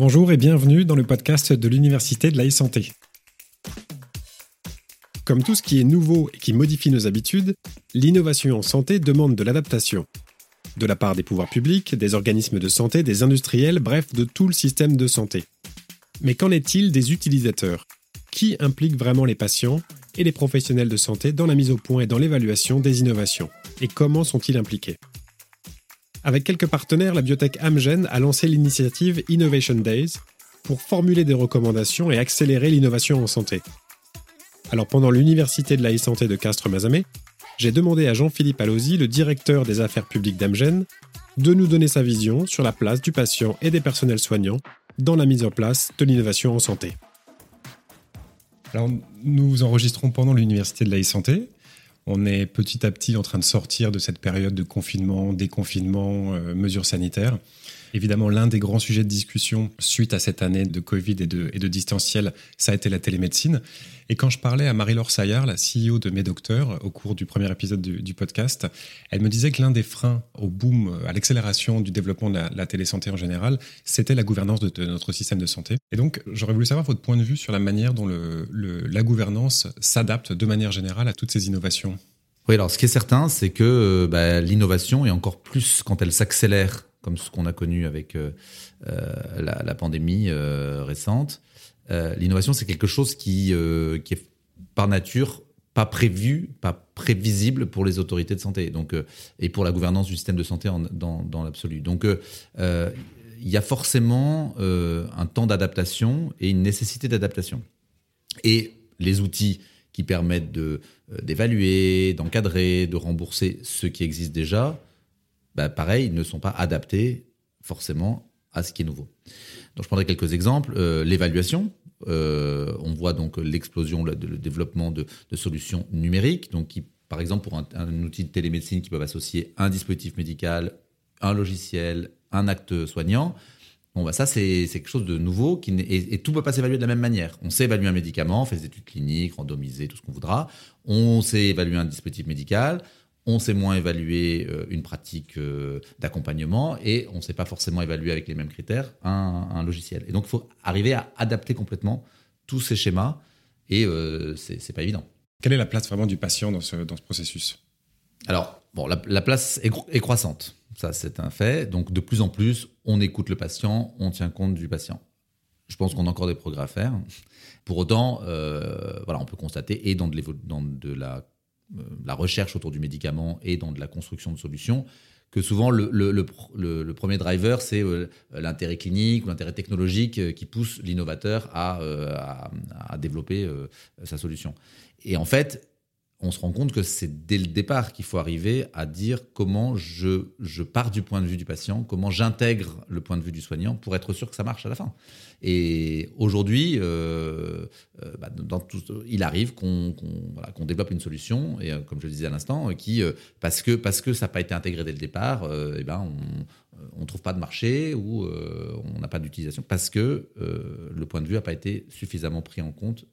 Bonjour et bienvenue dans le podcast de l'Université de la e-santé. Comme tout ce qui est nouveau et qui modifie nos habitudes, l'innovation en santé demande de l'adaptation. De la part des pouvoirs publics, des organismes de santé, des industriels, bref, de tout le système de santé. Mais qu'en est-il des utilisateurs? Qui implique vraiment les patients et les professionnels de santé dans la mise au point et dans l'évaluation des innovations? Et comment sont-ils impliqués? Avec quelques partenaires, la biotech Amgen a lancé l'initiative Innovation Days pour formuler des recommandations et accélérer l'innovation en santé. Alors pendant l'université de la e-santé de Castres-Mazamet, j'ai demandé à Jean-Philippe Allosi, le directeur des affaires publiques d'Amgen, de nous donner sa vision sur la place du patient et des personnels soignants dans la mise en place de l'innovation en santé. Alors, nous enregistrons pendant l'université de la e-santé. On est petit à petit en train de sortir de cette période de confinement, déconfinement, euh, mesures sanitaires. Évidemment, l'un des grands sujets de discussion suite à cette année de Covid et de, distanciel, ça a été la télémédecine. Et quand je parlais à Marie-Laure Saillard, la CEO de Médocteurs, au cours du premier épisode du, podcast, elle me disait que l'un des freins au boom, à l'accélération du développement de la, télésanté en général, c'était la gouvernance de, notre système de santé. Et donc, j'aurais voulu savoir votre point de vue sur la manière dont la gouvernance s'adapte de manière générale à toutes ces innovations. Oui, alors ce qui est certain, c'est que euh, bah, l'innovation, et encore plus quand elle s'accélère comme ce qu'on a connu avec euh, euh, la, pandémie euh, récente. L'innovation, c'est quelque chose qui, est par nature pas prévu, pas prévisible pour les autorités de santé, donc et pour la gouvernance du système de santé dans, l'absolu. Donc il y a forcément un temps d'adaptation et une nécessité d'adaptation. Et les outils qui permettent d'évaluer, d'encadrer, de rembourser ce qui existe déjà bah, pareil, ne sont pas adaptés forcément à ce qui est nouveau. Donc je prendrai quelques exemples. Euh, l'évaluation, euh, on voit donc l'explosion, le, développement de, solutions numériques, donc qui, par exemple, pour un, outil de télémédecine qui peuvent associer un dispositif médical, un logiciel, un acte soignant. Bon, bah ça, c'est quelque chose de nouveau qui et, tout ne peut pas s'évaluer de la même manière. On sait évaluer un médicament, on fait des études cliniques, randomisées, tout ce qu'on voudra. On sait évaluer un dispositif médical on sait moins évaluer euh, une pratique euh, d'accompagnement et on ne sait pas forcément évaluer avec les mêmes critères un, logiciel. Et donc, il faut arriver à adapter complètement tous ces schémas et euh, ce c'est pas évident. Quelle est la place vraiment du patient dans ce, dans ce processus? Alors, bon, la, place est, est, croissante. Ça, c'est un fait. Donc, de plus en plus, on écoute le patient, on tient compte du patient. Je pense qu'on a encore des progrès à faire. Pour autant, voilà, on peut constater, et dans de, dans de la la recherche autour du médicament et dans de la construction de solutions, que souvent le, le, premier driver, c'est euh, l'intérêt clinique ou l'intérêt technologique euh, qui pousse l'innovateur à, à, développer sa solution. Et en fait, on se rend compte que c'est dès le départ qu'il faut arriver à dire comment je, je pars du point de vue du patient, comment j'intègre le point de vue du soignant pour être sûr que ça marche à la fin. Et aujourd'hui, euh, euh, bah, il arrive qu'on développe une solution, et euh, comme je le disais à l'instant, qui, parce, que, parce que ça n'a pas été intégré dès le départ, et ben on ne trouve pas de marché ou on n'a pas d'utilisation parce que le point de vue n'a pas été suffisamment pris en compte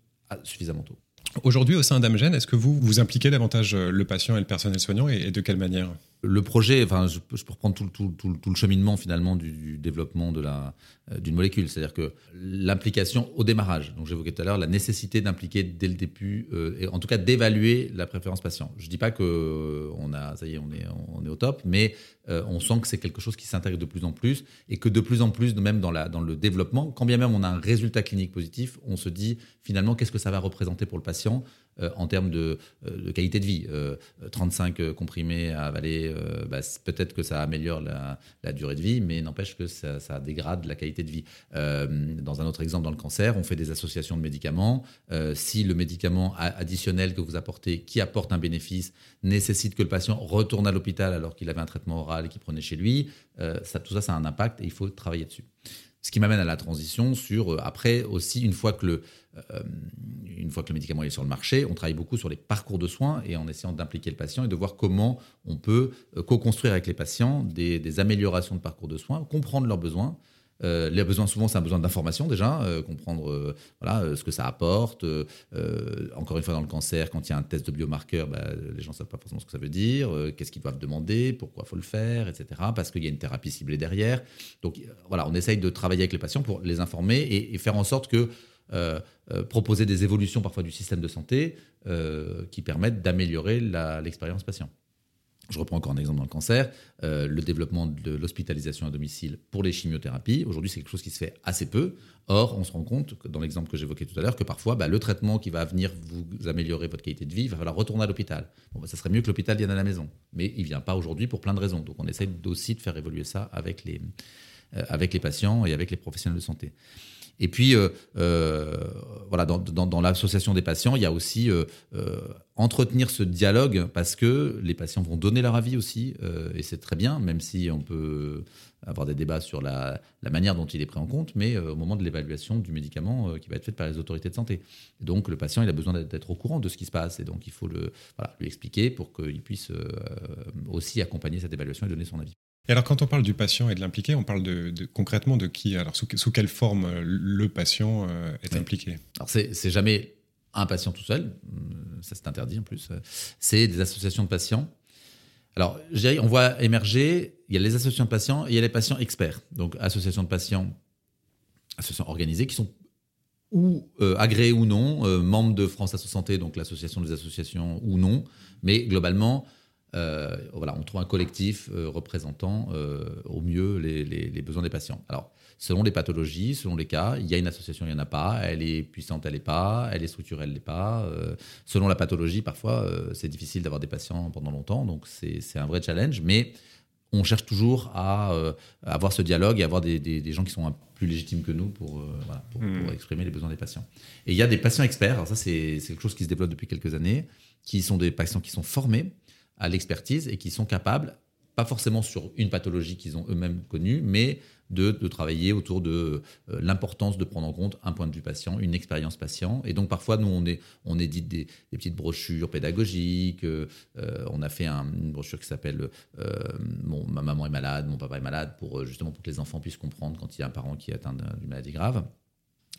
suffisamment tôt. Aujourd'hui, au sein d'Amgen, est-ce que vous vous impliquez davantage le patient et le personnel soignant et de quelle manière? Le projet, enfin, je, peux reprendre tout, le cheminement finalement du, développement de la euh, d'une molécule, c'est-à-dire que l'implication au démarrage. Donc j'évoquais tout à l'heure la nécessité d'impliquer dès le début, euh, et en tout cas d'évaluer la préférence patient. Je dis pas que euh, on a, ça y est, on est au top, mais on sent que c'est quelque chose qui s'intègre de plus en plus et que de plus en plus, même dans le développement, quand bien même on a un résultat clinique positif, on se dit finalement qu'est-ce que ça va représenter pour le patient euh, en termes de, euh, qualité de vie. 35 euh, comprimés à avaler, bah, peut-être que ça améliore la, durée de vie, mais n'empêche que ça, dégrade la qualité de vie. dans un autre exemple, dans le cancer, on fait des associations de médicaments. si le médicament additionnel que vous apportez, qui apporte un bénéfice, nécessite que le patient retourne à l'hôpital alors qu'il avait un traitement oral qu'il prenait chez lui, tout ça, ça a un impact et il faut travailler dessus. Ce qui m'amène à la transition sur, après aussi, une fois que le, euh, une fois que le médicament est sur le marché, on travaille beaucoup sur les parcours de soins et en essayant d'impliquer le patient et de voir comment on peut euh, co-construire avec les patients des, améliorations de parcours de soins, comprendre leurs besoins, Euh, les besoins, souvent, c'est un besoin d'information déjà, euh, comprendre euh, voilà, ce que ça apporte. encore une fois, dans le cancer, quand il y a un test de biomarqueur, bah, les gens ne savent pas forcément ce que ça veut dire, qu'est-ce qu'ils doivent demander, pourquoi il faut le faire, etc. Parce qu'il y a une thérapie ciblée derrière. Donc voilà, on essaye de travailler avec les patients pour les informer et, faire en sorte que proposer des évolutions parfois du système de santé qui permettent d'améliorer l'expérience patient. Je reprends encore un exemple dans le cancer, euh, le développement de l'hospitalisation à domicile pour les chimiothérapies. Aujourd'hui, c'est quelque chose qui se fait assez peu. Or, on se rend compte, dans l'exemple que j'évoquais tout à l'heure, que parfois, bah, le traitement qui va venir vous améliorer votre qualité de vie, il va falloir retourner à l'hôpital. Bon, bah, ça serait mieux que l'hôpital vienne à la maison. Mais il ne vient pas aujourd'hui pour plein de raisons. Donc, on essaie aussi de faire évoluer ça avec les, avec les patients et avec les professionnels de santé. Et puis, euh, euh, voilà, dans, l'association des patients, il y a aussi euh, entretenir ce dialogue parce que les patients vont donner leur avis aussi, et c'est très bien, même si on peut avoir des débats sur la, manière dont il est pris en compte, mais au moment de l'évaluation du médicament qui va être faite par les autorités de santé. Donc, le patient, il a besoin d'être au courant de ce qui se passe, et donc il faut lui expliquer pour qu'il puisse aussi accompagner cette évaluation et donner son avis. Et alors, quand on parle du patient et de l'impliqué, on parle de, concrètement de qui? Alors, sous, quelle forme euh, le patient euh, est impliqué? Alors, c'est jamais un patient tout seul, euh, ça c'est interdit en plus. C'est des associations de patients. Alors, on voit émerger, il y a les associations de patients et il y a les patients experts. Donc, associations de patients, associations organisées qui sont ou agréées ou non, membres de France Asso Santé, donc l'association des associations ou non, mais globalement, euh, voilà, on trouve un collectif euh, représentant euh, au mieux les, besoins des patients. Alors, selon les pathologies, selon les cas, il y a une association, il n'y en a pas, elle est puissante, elle n'est pas, elle est structurelle, elle n'est pas. selon la pathologie, parfois, c'est difficile d'avoir des patients pendant longtemps, donc c'est un vrai challenge, mais on cherche toujours à, avoir ce dialogue et avoir des, gens qui sont plus légitimes que nous pour, pour, hmm. exprimer les besoins des patients. Et il y a des patients experts, alors ça c'est quelque chose qui se développe depuis quelques années, qui sont des patients qui sont formés, à l'expertise et qui sont capables, pas forcément sur une pathologie qu'ils ont eux-mêmes connue, mais de, travailler autour de euh, l'importance de prendre en compte un point de vue patient, une expérience patient. Et donc parfois, nous, on, est, on édite des, petites brochures pédagogiques. Euh, on a fait une brochure qui s'appelle euh, Ma maman est malade, mon papa est malade, pour justement pour que les enfants puissent comprendre quand il y a un parent qui est atteint d'une maladie grave.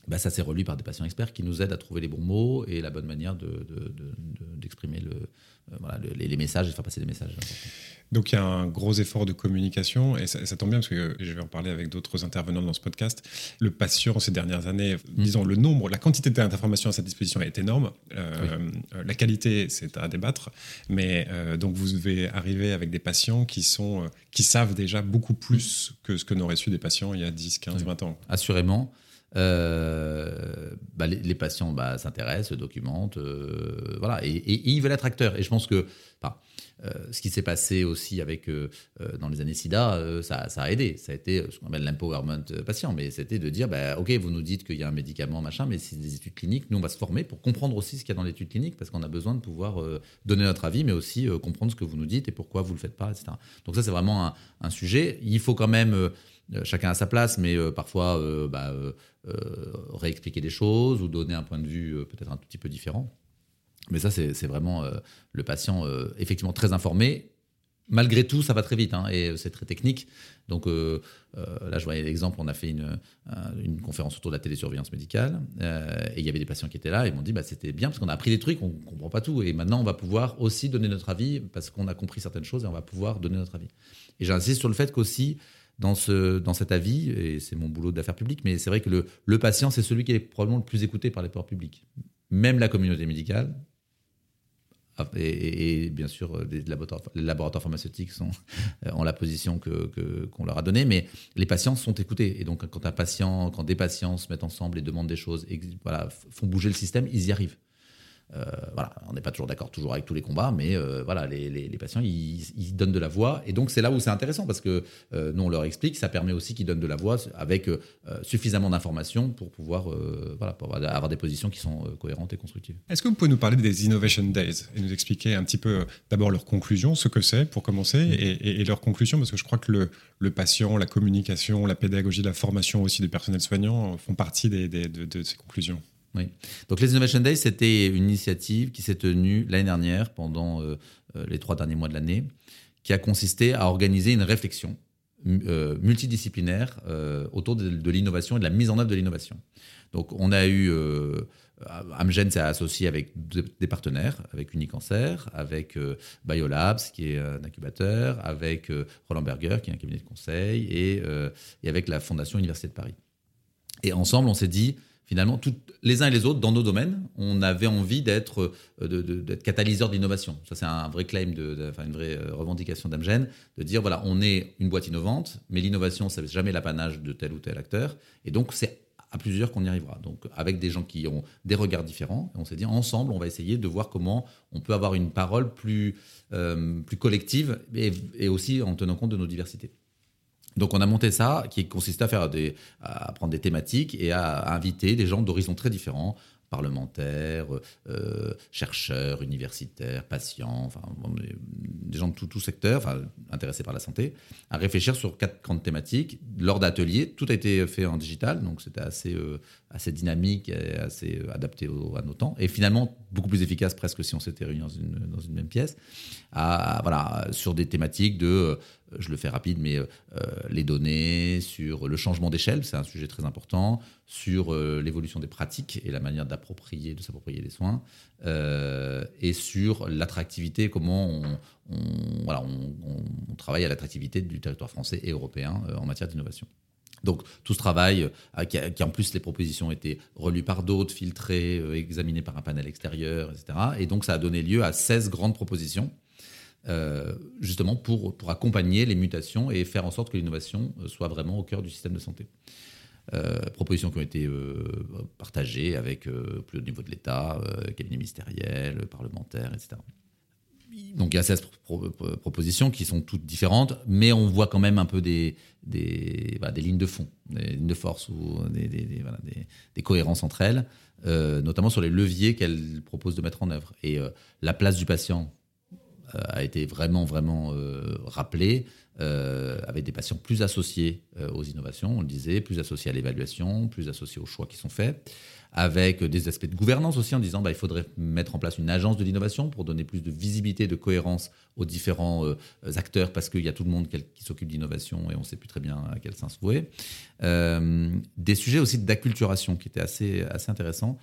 Bah, ça s'est relu par des patients experts qui nous aident à trouver les bons mots et la bonne manière d'exprimer de, le, les, messages et faire passer des messages. Donc il y a un gros effort de communication et ça, tombe bien parce que je vais en parler avec d'autres intervenants dans ce podcast. Le patient ces dernières années, mm. disons le nombre, la quantité d'informations à sa disposition est énorme. Euh, la qualité, c'est à débattre, mais euh, donc vous devez arriver avec des patients qui sont euh, qui savent déjà beaucoup plus que ce que n'auraient su des patients il y a 10, 15, 20 ans. Assurément. Euh, bah, les, patients bah, s'intéressent, documentent, euh, voilà, et, ils veulent être acteurs. Et je pense que euh, ce qui s'est passé aussi avec dans les années SIDA, ça, a aidé. Ça a été ce qu'on appelle l'empowerment patient, mais c'était de dire, bah, ok, vous nous dites qu'il y a un médicament, machin, mais c'est des études cliniques. Nous, on va se former pour comprendre aussi ce qu'il y a dans l'étude clinique, parce qu'on a besoin de pouvoir donner notre avis, mais aussi comprendre ce que vous nous dites et pourquoi vous le faites pas, etc. Donc ça, c'est vraiment un, sujet. Il faut quand même chacun à sa place, mais euh, parfois euh, bah, réexpliquer des choses ou donner un point de vue peut-être un tout petit peu différent. Mais ça, c'est vraiment le patient effectivement très informé. Malgré tout, ça va très vite hein, et c'est très technique. Donc là, je voyais l'exemple, on a fait une, une, conférence autour de la télésurveillance médicale et il y avait des patients qui étaient là et m'ont dit bah, c'était bien parce qu'on a appris des trucs, on ne comprend pas tout et maintenant on va pouvoir aussi donner notre avis parce qu'on a compris certaines choses et on va pouvoir donner notre avis. Et j'insiste sur le fait qu'aussi, dans, ce, dans cet avis, et c'est mon boulot d'affaires publiques, mais c'est vrai que le, le patient, c'est celui qui est probablement le plus écouté par les pouvoirs publics. Même la communauté médicale, et, bien sûr, les laboratoires, les laboratoires pharmaceutiques sont, euh, ont la position qu'on que, leur a donnée, mais les patients sont écoutés. Et donc, quand, un patient, quand des patients se mettent ensemble et demandent des choses, voilà, font bouger le système, ils y arrivent. Euh, voilà, on n'est pas toujours d'accord toujours avec tous les combats, mais euh, voilà, les, patients ils, donnent de la voix et donc c'est là où c'est intéressant parce que euh, nous on leur explique, ça permet aussi qu'ils donnent de la voix avec suffisamment d'informations pour pouvoir voilà, avoir des positions qui sont cohérentes et constructives. Est-ce que vous pouvez nous parler des Innovation Days et nous expliquer un petit peu d'abord leurs conclusions, ce que c'est pour commencer mm. et, leurs conclusions parce que je crois que le, le, patient, la communication, la pédagogie, la formation aussi du personnel soignant font partie des, de ces conclusions. Oui. Donc les Innovation Days, c'était une initiative qui s'est tenue l'année dernière, pendant euh, euh, les trois derniers mois de l'année, qui a consisté à organiser une réflexion multidisciplinaire autour de, l'innovation et de la mise en œuvre de l'innovation. Donc on a eu Amgen s'est associé avec des partenaires, avec Unicancer, avec Biolabs, qui est un incubateur, avec Roland Berger, qui est un cabinet de conseil, et, et avec la Fondation Université de Paris. Et ensemble, on s'est dit, finalement, les uns et les autres, dans nos domaines, on avait envie d'être euh, catalyseur d'innovation. Ça, c'est un vrai claim, de, une vraie euh, revendication d'Amgen, de dire, voilà, on est une boîte innovante, mais l'innovation, n'est jamais l'apanage de tel ou tel acteur. Et donc, c'est à plusieurs qu'on y arrivera. Donc, avec des gens qui ont des regards différents, on s'est dit, ensemble, on va essayer de voir comment on peut avoir une parole plus, euh, plus collective et aussi en tenant compte de nos diversités. Donc on a monté ça, qui consistait à faire des, à prendre des thématiques et à inviter des gens d'horizons très différents, parlementaires, euh, chercheurs, universitaires, patients, enfin, des gens de tout, tout secteur, enfin, intéressés par la santé, à réfléchir sur quatre grandes thématiques. Lors d'ateliers, tout a été fait en digital, donc c'était assez, euh, assez dynamique et assez euh, adapté à nos temps. Et finalement, beaucoup plus efficace presque si on s'était réunis dans une, dans une même pièce, à, voilà, sur des thématiques de je le fais rapide, mais euh, les données, sur le changement d'échelle, c'est un sujet très important, sur euh, l'évolution des pratiques et la manière d'approprier, de s'approprier les soins, euh, et sur l'attractivité, comment on, travaille à l'attractivité du territoire français et européen en matière d'innovation. Donc tout ce travail, qui, qui, en plus les propositions étaient relues par d'autres, filtrées, examinées par un panel extérieur, etc. Et donc ça a donné lieu à 16 grandes propositions euh, justement pour, pour accompagner les mutations et faire en sorte que l'innovation euh, soit vraiment au cœur du système de santé. Euh, propositions qui ont été partagées avec plus haut niveau de l'État, cabinet ministériel, parlementaire, etc. Donc il y a 16 propositions qui sont toutes différentes, mais on voit quand même un peu des, des, des lignes de fond, des lignes de force ou des, des, cohérences entre elles, notamment sur les leviers qu'elles proposent de mettre en œuvre. Et la place du patient a été vraiment, vraiment euh, rappelé, euh, avec des patients plus associés aux innovations, on le disait, plus associés à l'évaluation, plus associés aux choix qui sont faits, avec des aspects de gouvernance aussi, en disant bah, il faudrait mettre en place une agence de l'innovation pour donner plus de visibilité, de cohérence aux différents acteurs, parce qu'il y a tout le monde qui s'occupe d'innovation et on ne sait plus très bien à quel sens vouer. des sujets aussi d'acculturation qui étaient assez, assez intéressants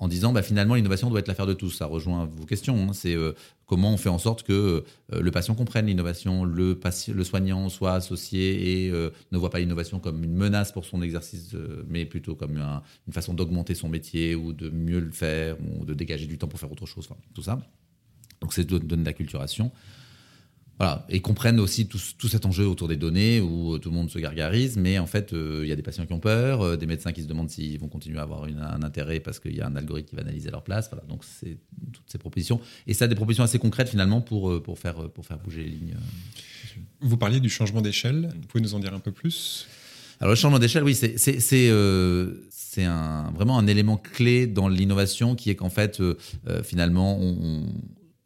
en disant bah, finalement l'innovation doit être l'affaire de tous. Ça rejoint vos questions. Hein. C'est euh, comment on fait en sorte que euh, le patient comprenne l'innovation, le, le soignant soit associé et euh, ne voit pas l'innovation comme une menace pour son exercice, mais plutôt comme une façon d'augmenter son métier ou de mieux le faire ou de dégager du temps pour faire autre chose. tout ça. Donc c'est de donner de l'acculturation. Voilà, et comprennent aussi tout, cet enjeu autour des données où euh, tout le monde se gargarise, mais en fait, euh, il y a des patients qui ont peur, euh, des médecins qui se demandent s'ils vont continuer à avoir un intérêt parce qu'il y a un algorithme qui va analyser leur place. Voilà, donc c'est toutes ces propositions. Et ça, des propositions assez concrètes finalement pour, pour, faire, pour faire bouger les lignes. Vous parliez du changement d'échelle. Vous pouvez nous en dire un peu plus? Alors le changement d'échelle, oui, c'est c'est un, vraiment un élément clé dans l'innovation qui est qu'en fait, finalement, on,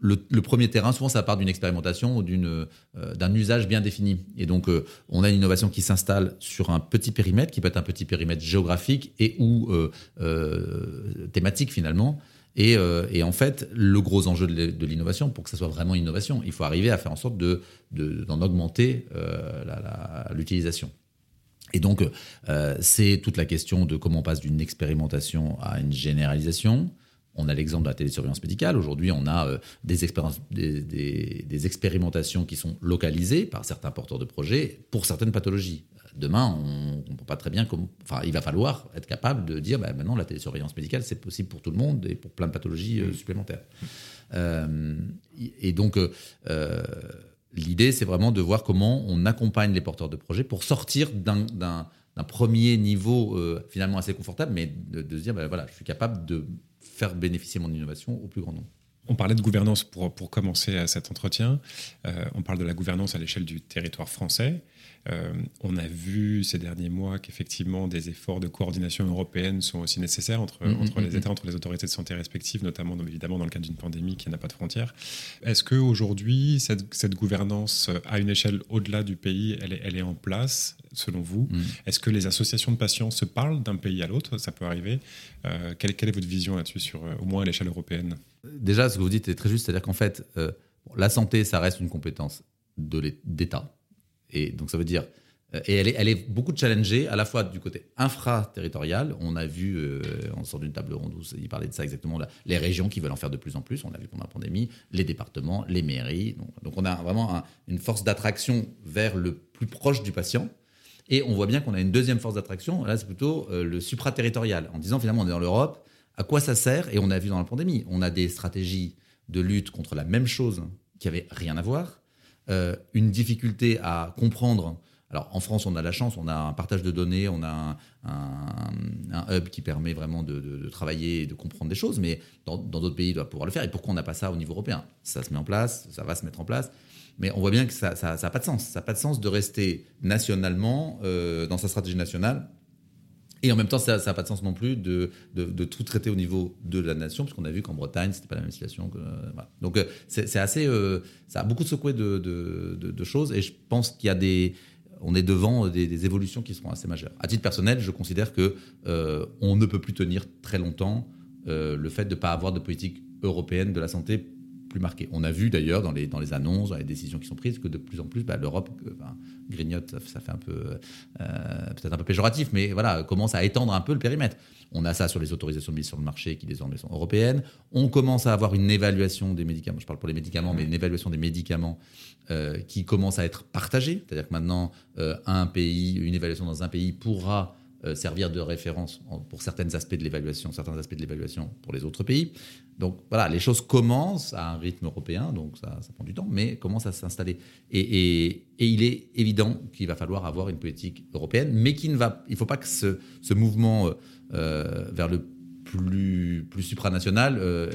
le, premier terrain, souvent, ça part d'une expérimentation ou d'une, euh, d'un usage bien défini. Et donc, euh, on a une innovation qui s'installe sur un petit périmètre, qui peut être un petit périmètre géographique et ou euh, thématique finalement. Et, en fait, le gros enjeu de l'innovation, pour que ça soit vraiment innovation, il faut arriver à faire en sorte de, d'en augmenter l'utilisation. Et donc, c'est toute la question de comment on passe d'une expérimentation à une généralisation, on a l'exemple de la télésurveillance médicale. Aujourd'hui, on a euh, des, des, expérimentations qui sont localisées par certains porteurs de projets pour certaines pathologies. Demain, on ne comprend pas très bien comment. Enfin, il va falloir être capable de dire bah, maintenant, la télésurveillance médicale, c'est possible pour tout le monde et pour plein de pathologies euh, supplémentaires. Euh, et donc, l'idée, c'est vraiment de voir comment on accompagne les porteurs de projets pour sortir d'un premier niveau finalement assez confortable, mais de, se dire bah, voilà, je suis capable de faire bénéficier mon innovation au plus grand nombre. On parlait de gouvernance pour, pour commencer à cet entretien. Euh, on parle de la gouvernance à l'échelle du territoire français. Euh, on a vu ces derniers mois qu'effectivement des efforts de coordination européenne sont aussi nécessaires entre, mm-hmm, entre les mm-hmm. États, entre les autorités de santé respectives, notamment évidemment dans le cadre d'une pandémie qui n'a pas de frontières. Est-ce qu'aujourd'hui, cette, cette gouvernance à une échelle au-delà du pays, elle est, elle est en place selon vous? Est-ce que les associations de patients se parlent d'un pays à l'autre? Ça peut arriver. Euh, quelle, quelle, est votre vision là-dessus, sur, au moins à l'échelle européenne? Déjà, ce que vous dites est très juste, c'est-à-dire qu'en fait, euh, la santé, ça reste une compétence d'État. Et donc ça veut dire, Euh, et elle est, elle est beaucoup challengée à la fois du côté infra-territorial. On a vu, euh, on sort d'une table ronde où il parlait de ça exactement, les régions qui veulent en faire de plus en plus. On l'a vu pendant la pandémie, les départements, les mairies. Donc, on a vraiment une force d'attraction vers le plus proche du patient. Et on voit bien qu'on a une deuxième force d'attraction. Là, c'est plutôt le supra-territorial. En disant finalement, on est dans l'Europe. À quoi ça sert Et on a vu dans la pandémie, on a des stratégies de lutte contre la même chose qui n'avaient rien à voir. une difficulté à comprendre alors en France, on a la chance, on a un partage de données, on a un, hub qui permet vraiment de, travailler et de comprendre des choses, mais dans d'autres pays, il doit pouvoir le faire. Et pourquoi on n'a pas ça au niveau européen? Ça se met en place, ça va se mettre en place. Mais on voit bien que ça n'a pas de sens. Ça n'a pas de sens de rester nationalement, euh, dans sa stratégie nationale, et en même temps, ça n'a pas de sens non plus de, de, tout traiter au niveau de la nation, parce qu'on a vu qu'en Bretagne, c'était pas la même situation. Voilà. Donc, euh, c'est assez. Euh, ça a beaucoup secoué de, de, choses, et je pense qu'il y a des on est devant des, évolutions qui seront assez majeures. À titre personnel, je considère que euh, on ne peut plus tenir très longtemps euh, le fait de ne pas avoir de politique européenne de la santé plus marquée. On a vu d'ailleurs dans les, dans les annonces, dans les décisions qui sont prises, que de plus en plus, bah, l'Europe euh, grignote, ça, fait un peu, peut-être un peu péjoratif, mais voilà, commence à étendre un peu le périmètre. On a ça sur les autorisations de mise sur le marché qui désormais sont européennes. On commence à avoir une évaluation des médicaments, je parle pour les médicaments, mais une évaluation des médicaments euh, qui commence à être partagée. C'est-à-dire que maintenant, euh, un pays, une évaluation dans un pays pourra euh, servir de référence pour certains aspects de l'évaluation, certains aspects de l'évaluation pour les autres pays. Donc voilà, les choses commencent à un rythme européen, donc ça, prend du temps, mais commencent à s'installer. Et, il est évident qu'il va falloir avoir une politique européenne, mais qu'il ne va, il faut pas que ce, mouvement euh, vers le plus, supranational euh,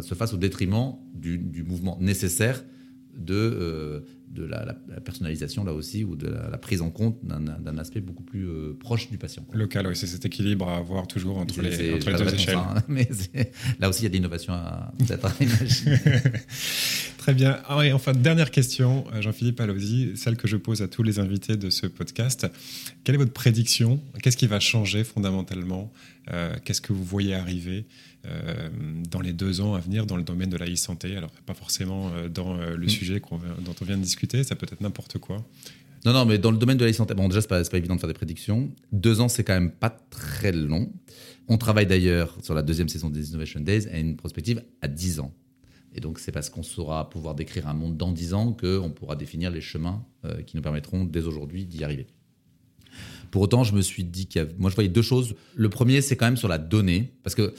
se fasse au détriment du mouvement nécessaire de, euh, de la, personnalisation là aussi ou de la, prise en compte d'un aspect beaucoup plus proche du patient. Local, oui, c'est cet équilibre à avoir toujours entre les, entre les deux échelles. Hein, mais là aussi, il y a des innovations à, à imaginer. Très bien. Ah enfin, dernière question, euh, Jean-Philippe Allosi, celle que je pose à tous les invités de ce podcast. Quelle est votre prédiction? Qu'est-ce qui va changer fondamentalement? Euh, Qu'est-ce que vous voyez arriver? euh, dans les deux ans à venir dans le domaine de la e-santé Alors, pas forcément dans le mm. sujet dont on vient de discuter, ça peut être n'importe quoi. Non, non, mais dans le domaine de la e-santé, bon, déjà, c'est pas, pas évident de faire des prédictions. Deux ans, c'est quand même pas très long. On travaille d'ailleurs sur la deuxième saison des Innovation Days à une prospective à 10 ans. Et donc, c'est parce qu'on saura pouvoir décrire un monde dans 10 ans qu'on pourra définir les chemins euh, qui nous permettront dès aujourd'hui d'y arriver. Pour autant, je me suis dit qu'il y a, moi, je voyais deux choses. Le premier, c'est quand même sur la donnée, parce que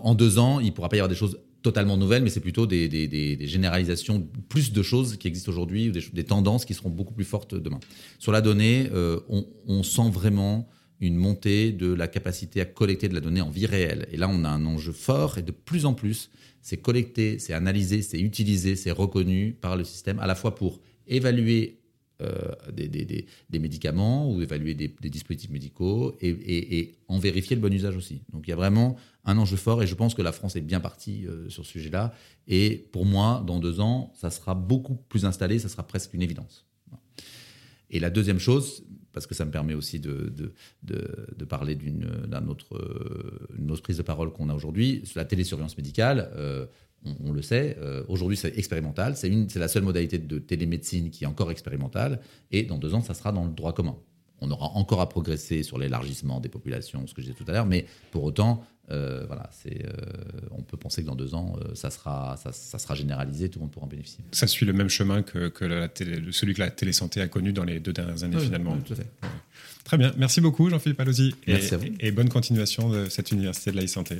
en deux ans, il ne pourra pas y avoir des choses totalement nouvelles, mais c'est plutôt des, généralisations, plus de choses qui existent aujourd'hui, ou des, tendances qui seront beaucoup plus fortes demain. Sur la donnée, euh, on, on, sent vraiment une montée de la capacité à collecter de la donnée en vie réelle. Et là, on a un enjeu fort, et de plus en plus, c'est collecté, c'est analysé, c'est utilisé, c'est reconnu par le système, à la fois pour évaluer euh, des, médicaments ou évaluer des, dispositifs médicaux et, en vérifier le bon usage aussi. Donc il y a vraiment un enjeu fort et je pense que la France est bien partie euh, sur ce sujet-là. Et pour moi, dans deux ans, ça sera beaucoup plus installé, ça sera presque une évidence. Et la deuxième chose, parce que ça me permet aussi de, de, parler d'une autre, autre, prise de parole qu'on a aujourd'hui. La télésurveillance médicale, euh, on, le sait, euh, aujourd'hui c'est expérimental, c'est la seule modalité de télémédecine qui est encore expérimentale, et dans deux ans, ça sera dans le droit commun. On aura encore à progresser sur l'élargissement des populations, ce que je disais tout à l'heure, mais pour autant, euh, voilà, c'est, euh, on peut penser que dans deux ans, euh, ça, sera, ça, sera généralisé, tout le monde pourra en bénéficier. Ça suit le même chemin que, que la télé, celui que la télésanté a connu dans les deux dernières années, finalement. tout à fait. Très bien. Merci beaucoup, Jean-Philippe Allosi. Merci à vous. Et bonne continuation de cette université de la e-santé.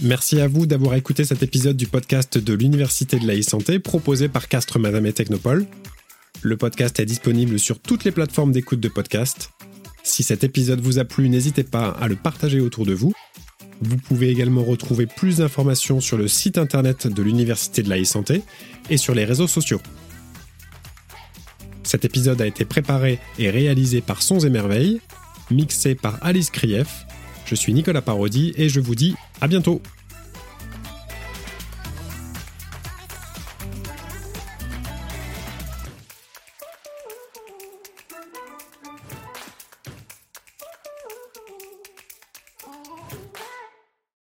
Merci à vous d'avoir écouté cet épisode du podcast de l'Université de la e-santé proposé par Castres Madame et Technopole. Le podcast est disponible sur toutes les plateformes d'écoute de podcast. Si cet épisode vous a plu, n'hésitez pas à le partager autour de vous. Vous pouvez également retrouver plus d'informations sur le site internet de l'Université de la e-santé et sur les réseaux sociaux. Cet épisode a été préparé et réalisé par Sons et Merveilles, mixé par Alice Krief. Je suis Nicolas Parodi et je vous dis à bientôt